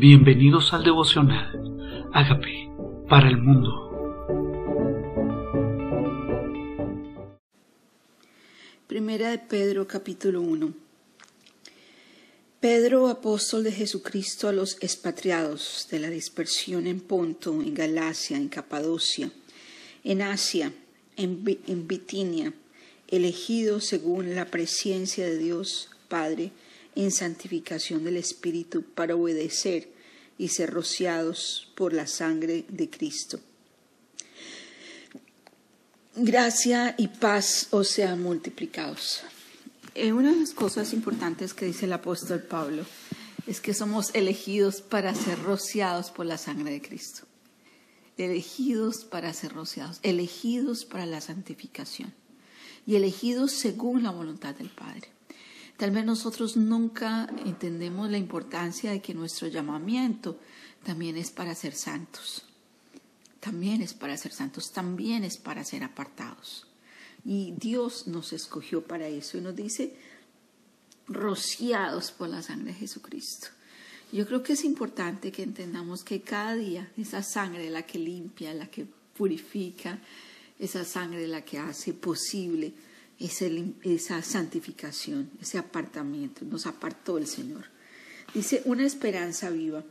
Bienvenidos al devocional. Hágame para el mundo. Primera de Pedro capítulo 1. Pedro, apóstol de Jesucristo a los expatriados de la dispersión en Ponto, en Galacia, en Capadocia, en Asia, en, en Bitinia, elegidos según la presencia de Dios Padre, en santificación del Espíritu para obedecer y ser rociados por la sangre de Cristo. Gracia y paz os sean multiplicados. Eh, una de las cosas importantes que dice el apóstol Pablo es que somos elegidos para ser rociados por la sangre de Cristo. Elegidos para ser rociados, elegidos para la santificación y elegidos según la voluntad del Padre. Tal vez nosotros nunca entendemos la importancia de que nuestro llamamiento también es para ser santos. También es para ser santos, también es para ser apartados. Y Dios nos escogió para eso y nos dice, rociados por la sangre de Jesucristo. Yo creo que es importante que entendamos que cada día esa sangre la que limpia, la que purifica, esa sangre la que hace posible esa santificación, ese apartamiento. Nos apartó el Señor. Dice, una esperanza viva.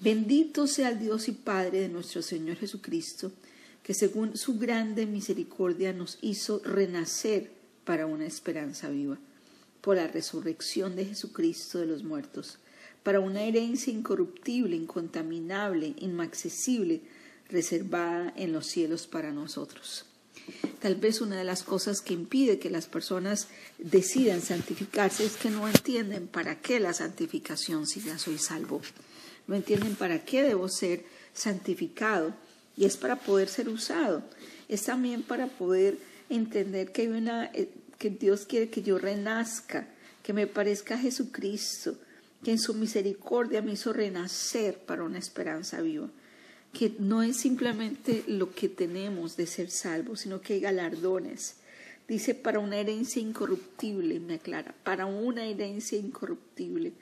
Bendito sea el Dios y Padre de nuestro Señor Jesucristo, que según su grande misericordia nos hizo renacer para una esperanza viva, por la resurrección de Jesucristo de los muertos, para una herencia incorruptible, incontaminable, inaccesible, reservada en los cielos para nosotros Tal vez una de las cosas que impide que las personas decidan santificarse es que no entienden para qué la santificación si ya soy salvo. No entienden para qué debo ser santificado y es para poder ser usado. Es también para poder entender que, hay una, eh, que Dios quiere que yo renazca, que me parezca a Jesucristo, que en su misericordia me hizo renacer para una esperanza viva que no es simplemente lo que tenemos de ser salvos, sino que hay galardones. Dice, para una herencia incorruptible, me aclara, para una herencia incorruptible,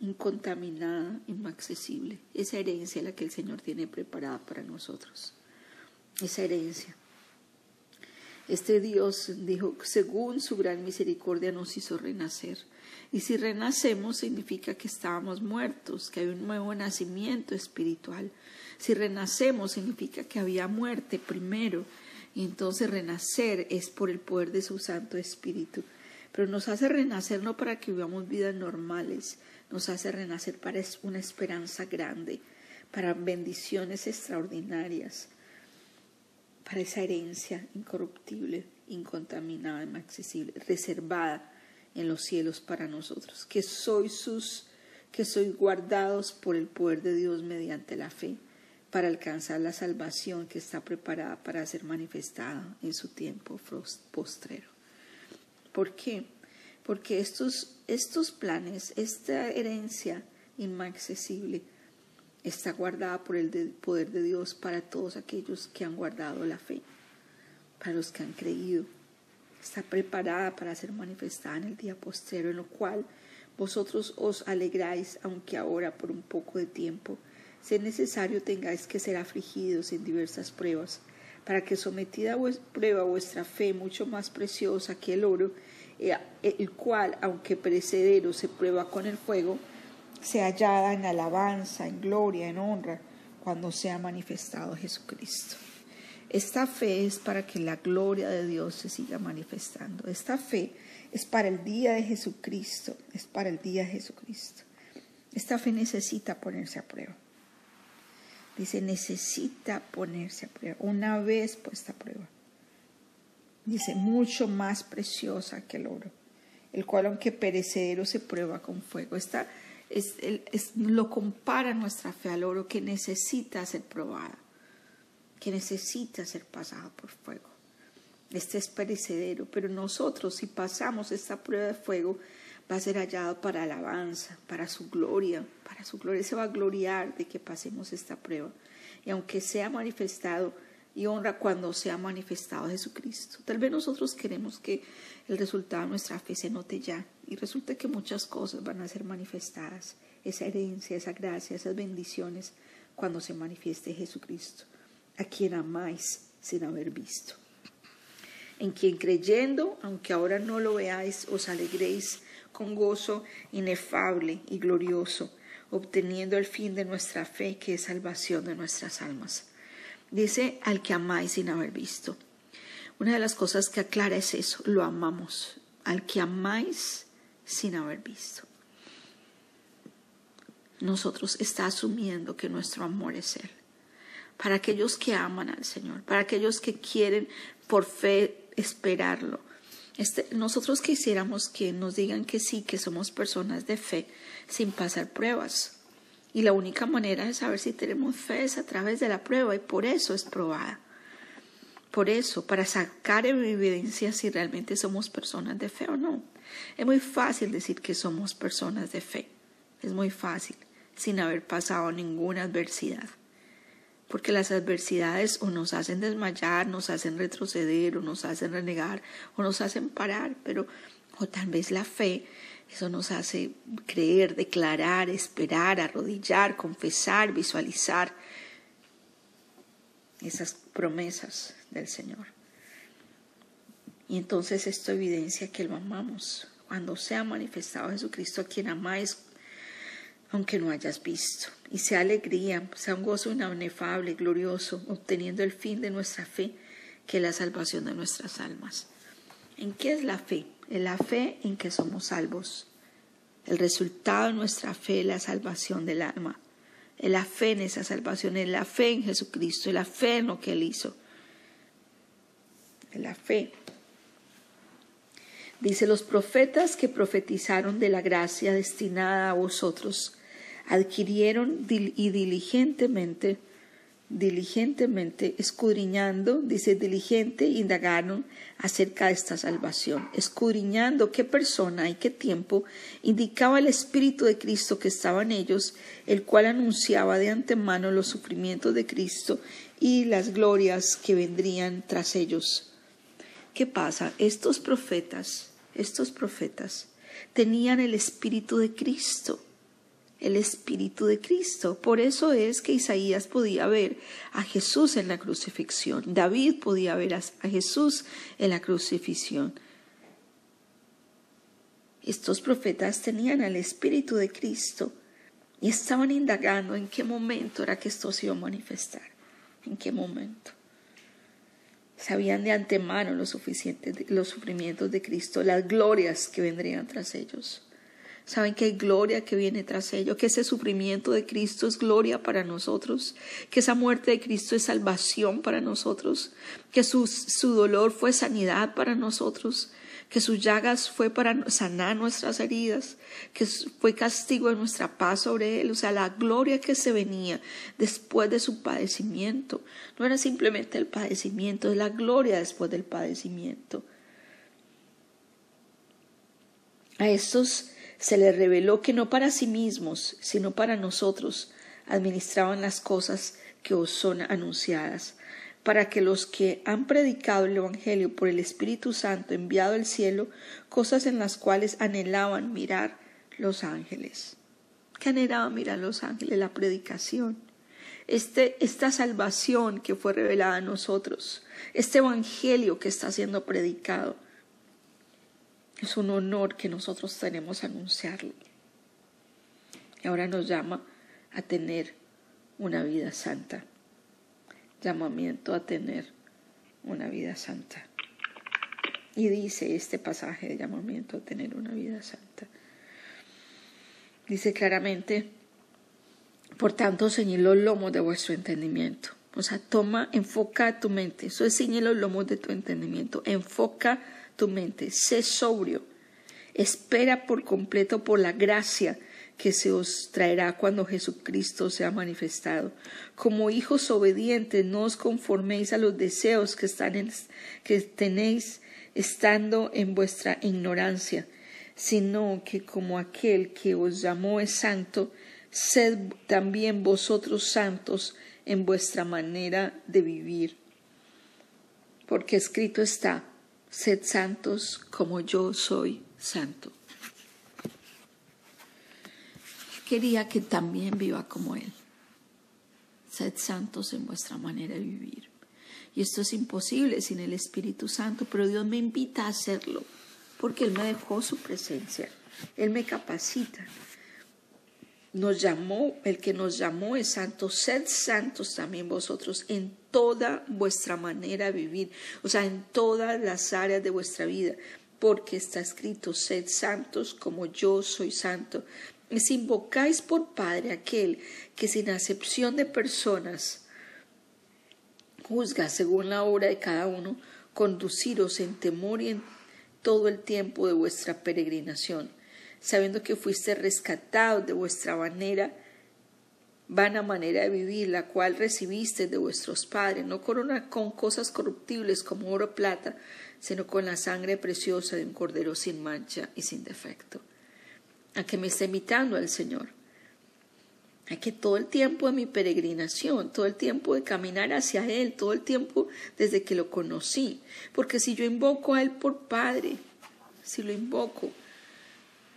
incontaminada, inaccesible. Esa herencia es la que el Señor tiene preparada para nosotros. Esa herencia. Este Dios dijo, según su gran misericordia nos hizo renacer y si renacemos significa que estábamos muertos, que hay un nuevo nacimiento espiritual. Si renacemos significa que había muerte primero. Y entonces renacer es por el poder de su Santo Espíritu. Pero nos hace renacer no para que vivamos vidas normales, nos hace renacer para una esperanza grande, para bendiciones extraordinarias, para esa herencia incorruptible, incontaminada, inaccesible, reservada en los cielos para nosotros, que sois sus, que sois guardados por el poder de Dios mediante la fe, para alcanzar la salvación que está preparada para ser manifestada en su tiempo postrero. ¿Por qué? Porque estos, estos planes, esta herencia inaccesible, está guardada por el poder de Dios para todos aquellos que han guardado la fe, para los que han creído. Está preparada para ser manifestada en el día postero, en lo cual vosotros os alegráis, aunque ahora por un poco de tiempo, si es necesario tengáis que ser afligidos en diversas pruebas, para que sometida a prueba vuestra fe, mucho más preciosa que el oro, eh, el cual, aunque perecedero, se prueba con el fuego, sea hallada en alabanza, en gloria, en honra, cuando sea manifestado Jesucristo. Esta fe es para que la gloria de Dios se siga manifestando. Esta fe es para el día de Jesucristo, es para el día de Jesucristo. Esta fe necesita ponerse a prueba. Dice, necesita ponerse a prueba, una vez puesta a prueba. Dice, mucho más preciosa que el oro, el cual aunque perecedero se prueba con fuego. Esta es, lo compara nuestra fe al oro que necesita ser probada que necesita ser pasado por fuego. Este es perecedero, pero nosotros si pasamos esta prueba de fuego va a ser hallado para alabanza, para su gloria, para su gloria. Se va a gloriar de que pasemos esta prueba. Y aunque sea manifestado y honra cuando sea manifestado Jesucristo. Tal vez nosotros queremos que el resultado de nuestra fe se note ya, Y resulta que muchas cosas van a ser manifestadas, esa herencia, esa gracia, esas bendiciones, cuando se manifieste Jesucristo, a quien amáis sin haber visto. En quien creyendo, aunque ahora no lo veáis, os alegréis con gozo inefable y glorioso, obteniendo el fin de nuestra fe, que es salvación de nuestras almas. Dice al que amáis sin haber visto. Una de las cosas que aclara es eso, lo amamos, al que amáis sin haber visto. Nosotros está asumiendo que nuestro amor es Él. Para aquellos que aman al Señor, para aquellos que quieren por fe esperarlo. Este, nosotros quisiéramos que nos digan que sí, que somos personas de fe sin pasar pruebas. Y la única manera de saber si tenemos fe es a través de la prueba y por eso es probada. Por eso, para sacar evidencia si realmente somos personas de fe o no. Es muy fácil decir que somos personas de fe. Es muy fácil, sin haber pasado ninguna adversidad. Porque las adversidades o nos hacen desmayar, nos hacen retroceder, o nos hacen renegar, o nos hacen parar, pero o tal vez la fe, eso nos hace creer, declarar, esperar, arrodillar, confesar, visualizar esas promesas del Señor. Y entonces esto evidencia que lo amamos. Cuando sea manifestado Jesucristo a quien amáis, aunque no hayas visto. Y sea alegría, sea un gozo inefable, glorioso, obteniendo el fin de nuestra fe, que es la salvación de nuestras almas. ¿En qué es la fe? En la fe en que somos salvos. El resultado de nuestra fe es la salvación del alma. La fe en esa salvación, es la fe en Jesucristo, es la fe en lo que Él hizo. Es la fe Dice, los profetas que profetizaron de la gracia destinada a vosotros adquirieron y diligentemente, diligentemente escudriñando, dice diligente, indagaron acerca de esta salvación, escudriñando qué persona y qué tiempo indicaba el Espíritu de Cristo que estaba en ellos, el cual anunciaba de antemano los sufrimientos de Cristo y las glorias que vendrían tras ellos. ¿Qué pasa? Estos profetas estos profetas tenían el Espíritu de Cristo, el Espíritu de Cristo. Por eso es que Isaías podía ver a Jesús en la crucifixión, David podía ver a Jesús en la crucifixión. Estos profetas tenían el Espíritu de Cristo y estaban indagando en qué momento era que esto se iba a manifestar, en qué momento. Sabían de antemano los, suficientes, los sufrimientos de Cristo, las glorias que vendrían tras ellos. Saben que hay gloria que viene tras ellos, que ese sufrimiento de Cristo es gloria para nosotros, que esa muerte de Cristo es salvación para nosotros, que su, su dolor fue sanidad para nosotros, que sus llagas fue para sanar nuestras heridas, que fue castigo de nuestra paz sobre él, o sea, la gloria que se venía después de su padecimiento. No era simplemente el padecimiento, es la gloria después del padecimiento. A estos se les reveló que no para sí mismos, sino para nosotros, administraban las cosas que os son anunciadas, para que los que han predicado el Evangelio por el Espíritu Santo enviado al cielo, cosas en las cuales anhelaban mirar los ángeles. ¿Qué anhelaban mirar los ángeles? La predicación. Este, esta salvación que fue revelada a nosotros, este Evangelio que está siendo predicado, es un honor que nosotros tenemos anunciarlo. Y ahora nos llama a tener una vida santa llamamiento a tener una vida santa. Y dice este pasaje de llamamiento a tener una vida santa. Dice claramente, por tanto, ceñid los lomos de vuestro entendimiento. O sea, toma, enfoca tu mente. Eso es ceñir los lomos de tu entendimiento. Enfoca tu mente. Sé sobrio. Espera por completo por la gracia que se os traerá cuando Jesucristo sea manifestado. Como hijos obedientes, no os conforméis a los deseos que, están en, que tenéis estando en vuestra ignorancia, sino que como aquel que os llamó es santo, sed también vosotros santos en vuestra manera de vivir. Porque escrito está, sed santos como yo soy santo. Quería que también viva como Él. Sed santos en vuestra manera de vivir. Y esto es imposible sin el Espíritu Santo, pero Dios me invita a hacerlo, porque Él me dejó su presencia, Él me capacita. Nos llamó, el que nos llamó es santo, sed santos también vosotros en toda vuestra manera de vivir, o sea, en todas las áreas de vuestra vida, porque está escrito, sed santos como yo soy santo. Si invocáis por Padre aquel que sin acepción de personas juzga según la obra de cada uno, conduciros en temor y en todo el tiempo de vuestra peregrinación, sabiendo que fuiste rescatados de vuestra manera, vana manera de vivir, la cual recibiste de vuestros padres, no con, con cosas corruptibles como oro o plata, sino con la sangre preciosa de un cordero sin mancha y sin defecto. A que me esté imitando al Señor hay que todo el tiempo de mi peregrinación, todo el tiempo de caminar hacia Él, todo el tiempo desde que lo conocí. Porque si yo invoco a Él por Padre, si lo invoco,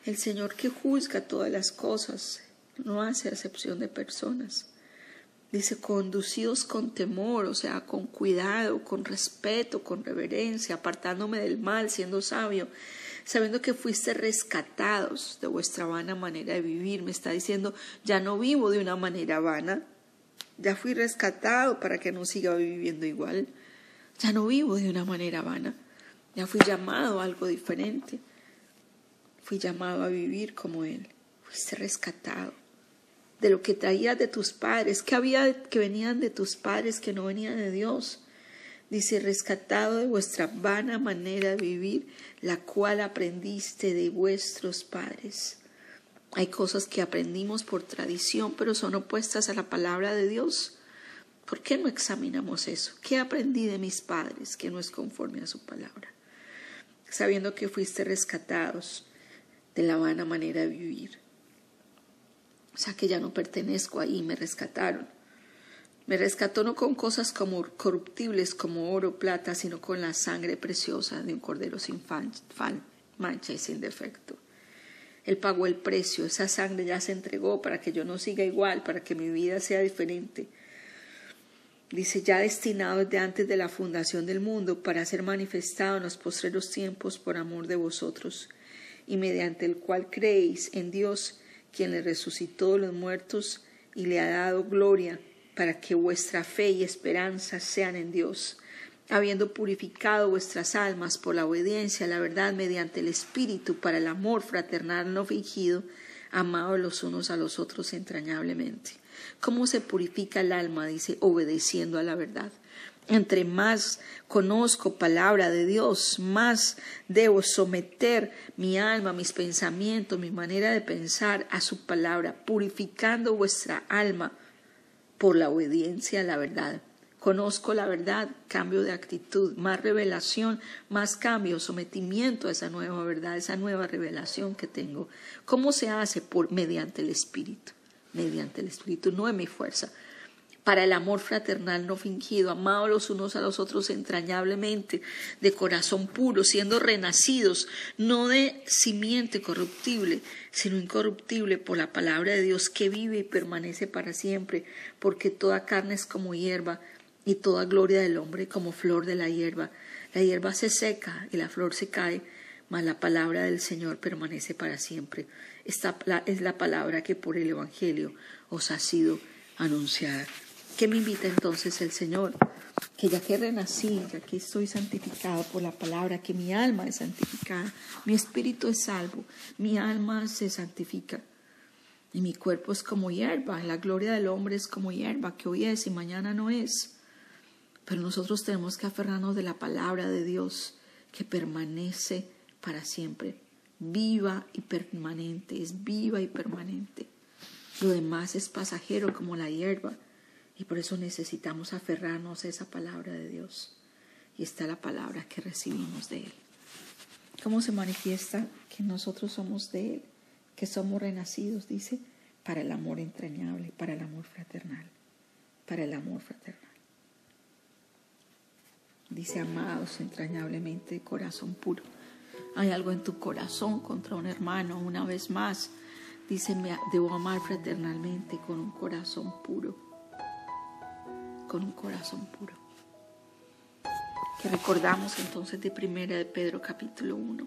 el Señor que juzga todas las cosas no hace acepción de personas. Dice, conducidos con temor, o sea, con cuidado, con respeto, con reverencia, apartándome del mal, siendo sabio sabiendo que fuiste rescatados de vuestra vana manera de vivir. Me está diciendo, ya no vivo de una manera vana, ya fui rescatado para que no siga viviendo igual. Ya no vivo de una manera vana, ya fui llamado a algo diferente. Fui llamado a vivir como Él. Fuiste rescatado de lo que traías de tus padres, que había que venían de tus padres que no venían de Dios. Dice, rescatado de vuestra vana manera de vivir, la cual aprendiste de vuestros padres. Hay cosas que aprendimos por tradición, pero son opuestas a la palabra de Dios. ¿Por qué no examinamos eso? ¿Qué aprendí de mis padres que no es conforme a su palabra? Sabiendo que fuiste rescatados de la vana manera de vivir. O sea que ya no pertenezco ahí, me rescataron. Me rescató no con cosas como corruptibles como oro, plata, sino con la sangre preciosa de un cordero sin mancha y sin defecto. Él pagó el precio, esa sangre ya se entregó para que yo no siga igual, para que mi vida sea diferente. Dice, ya destinado desde antes de la fundación del mundo para ser manifestado en los postreros tiempos por amor de vosotros, y mediante el cual creéis en Dios, quien le resucitó de los muertos y le ha dado gloria para que vuestra fe y esperanza sean en Dios, habiendo purificado vuestras almas por la obediencia a la verdad mediante el Espíritu para el amor fraternal no fingido, amados los unos a los otros entrañablemente. ¿Cómo se purifica el alma? Dice, obedeciendo a la verdad. Entre más conozco palabra de Dios, más debo someter mi alma, mis pensamientos, mi manera de pensar a su palabra, purificando vuestra alma por la obediencia a la verdad. Conozco la verdad, cambio de actitud, más revelación, más cambio, sometimiento a esa nueva verdad, esa nueva revelación que tengo. ¿Cómo se hace? Por mediante el Espíritu, mediante el Espíritu, no es mi fuerza. Para el amor fraternal no fingido, amados los unos a los otros entrañablemente, de corazón puro, siendo renacidos, no de simiente corruptible, sino incorruptible por la palabra de Dios que vive y permanece para siempre, porque toda carne es como hierba y toda gloria del hombre como flor de la hierba. La hierba se seca y la flor se cae, mas la palabra del Señor permanece para siempre. Esta es la palabra que por el Evangelio os ha sido anunciada. ¿Qué me invita entonces el Señor? Que ya que renací, ya que estoy santificado por la palabra, que mi alma es santificada, mi espíritu es salvo, mi alma se santifica. Y mi cuerpo es como hierba, la gloria del hombre es como hierba, que hoy es y mañana no es. Pero nosotros tenemos que aferrarnos de la palabra de Dios, que permanece para siempre, viva y permanente, es viva y permanente. Lo demás es pasajero como la hierba. Y por eso necesitamos aferrarnos a esa palabra de Dios. Y está la palabra que recibimos de Él. ¿Cómo se manifiesta que nosotros somos de Él? Que somos renacidos, dice, para el amor entrañable, para el amor fraternal, para el amor fraternal. Dice, amados entrañablemente de corazón puro. Hay algo en tu corazón contra un hermano, una vez más Dice, debo amar fraternalmente con un corazón puro. Con un corazón puro. Que recordamos entonces de primera de Pedro capítulo 1.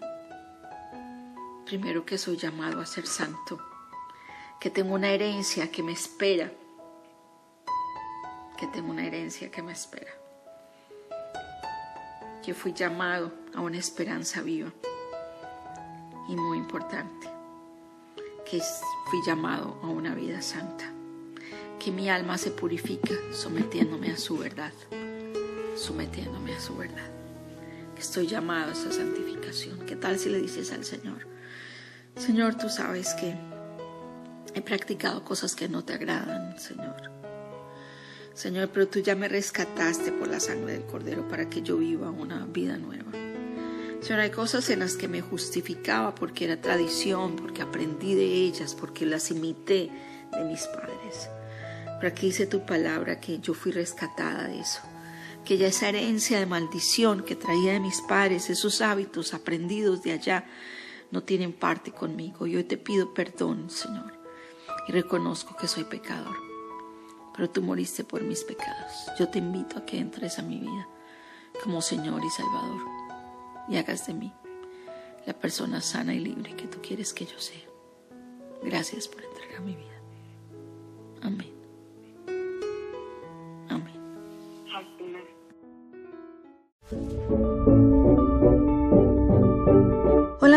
Primero que soy llamado a ser santo. Que tengo una herencia que me espera. Que tengo una herencia que me espera. Que fui llamado a una esperanza viva. Y muy importante que fui llamado a una vida santa, que mi alma se purifica sometiéndome a su verdad, sometiéndome a su verdad, estoy llamado a esa santificación. ¿Qué tal si le dices al Señor, Señor, tú sabes que he practicado cosas que no te agradan, Señor? Señor, pero tú ya me rescataste por la sangre del Cordero para que yo viva una vida nueva. Señor, hay cosas en las que me justificaba porque era tradición, porque aprendí de ellas, porque las imité de mis padres. Pero aquí dice tu palabra que yo fui rescatada de eso, que ya esa herencia de maldición que traía de mis padres, esos hábitos aprendidos de allá, no tienen parte conmigo. Yo te pido perdón, Señor, y reconozco que soy pecador. Pero tú moriste por mis pecados. Yo te invito a que entres a mi vida como Señor y Salvador y hagas de mí la persona sana y libre que tú quieres que yo sea. Gracias por entregar mi vida. Amén.